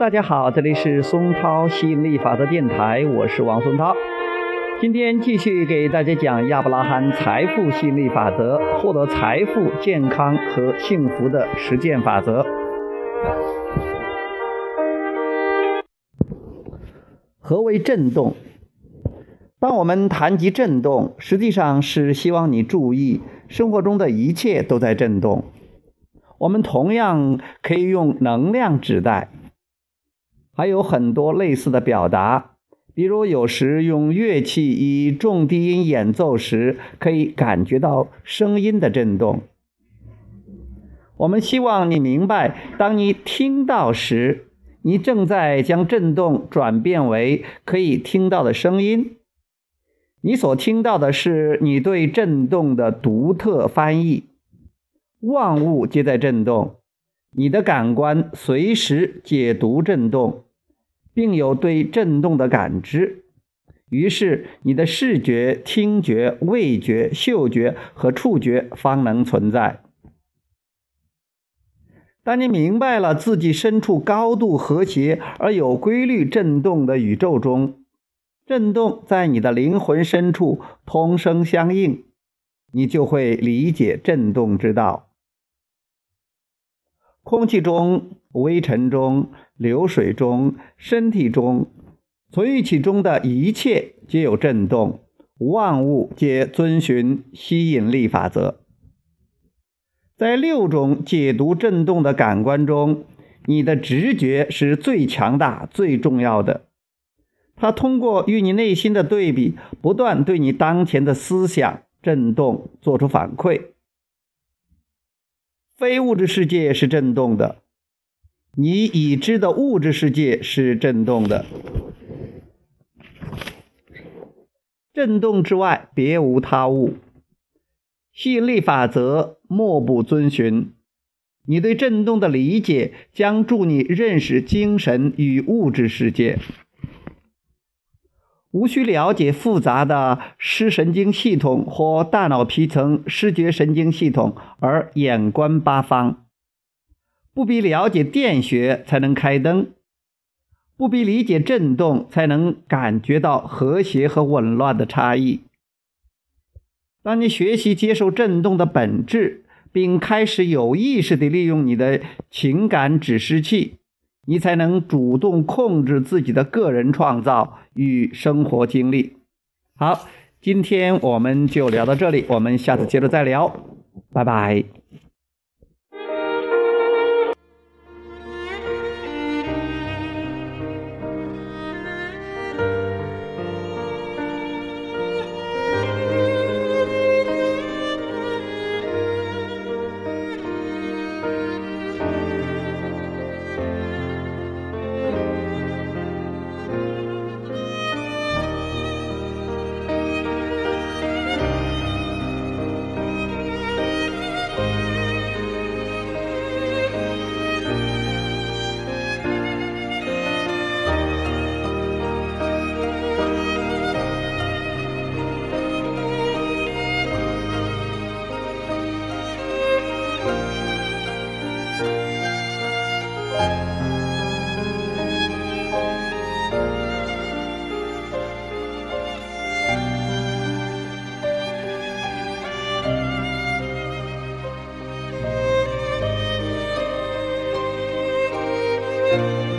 大家好，这里是松涛吸引力法则电台，我是王松涛。今天继续给大家讲亚伯拉罕财富吸引力法则，获得财富、健康和幸福的实践法则。何为震动？当我们谈及震动，实际上是希望你注意，生活中的一切都在震动。我们同样可以用能量指代，还有很多类似的表达。比如，有时用乐器以重低音演奏时，可以感觉到声音的震动。我们希望你明白，当你听到时，你正在将震动转变为可以听到的声音。你所听到的是你对震动的独特翻译。万物皆在震动，你的感官随时解读震动，并有对震动的感知。于是，你的视觉、听觉、味觉、嗅觉和触觉方能存在。当你明白了自己身处高度和谐而有规律震动的宇宙中。震动在你的灵魂深处同声相应，你就会理解震动之道。空气中、微尘中、流水中、身体中、存于其中的一切皆有震动，万物皆遵循吸引力法则。在六种解读震动的感官中，你的直觉是最强大、最重要的。它通过与你内心的对比，不断对你当前的思想震动做出反馈。非物质世界是震动的，你已知的物质世界是震动的。震动之外，别无他物。吸引力法则莫不遵循。你对震动的理解，将助你认识精神与物质世界。无需了解复杂的视神经系统或大脑皮层视觉神经系统而眼观八方，不必了解电学才能开灯，不必理解振动才能感觉到和谐和紊乱的差异。当你学习接受振动的本质，并开始有意识地利用你的情感指示器。你才能主动控制自己的个人创造与生活经历。好，今天我们就聊到这里，我们下次接着再聊，拜拜。Música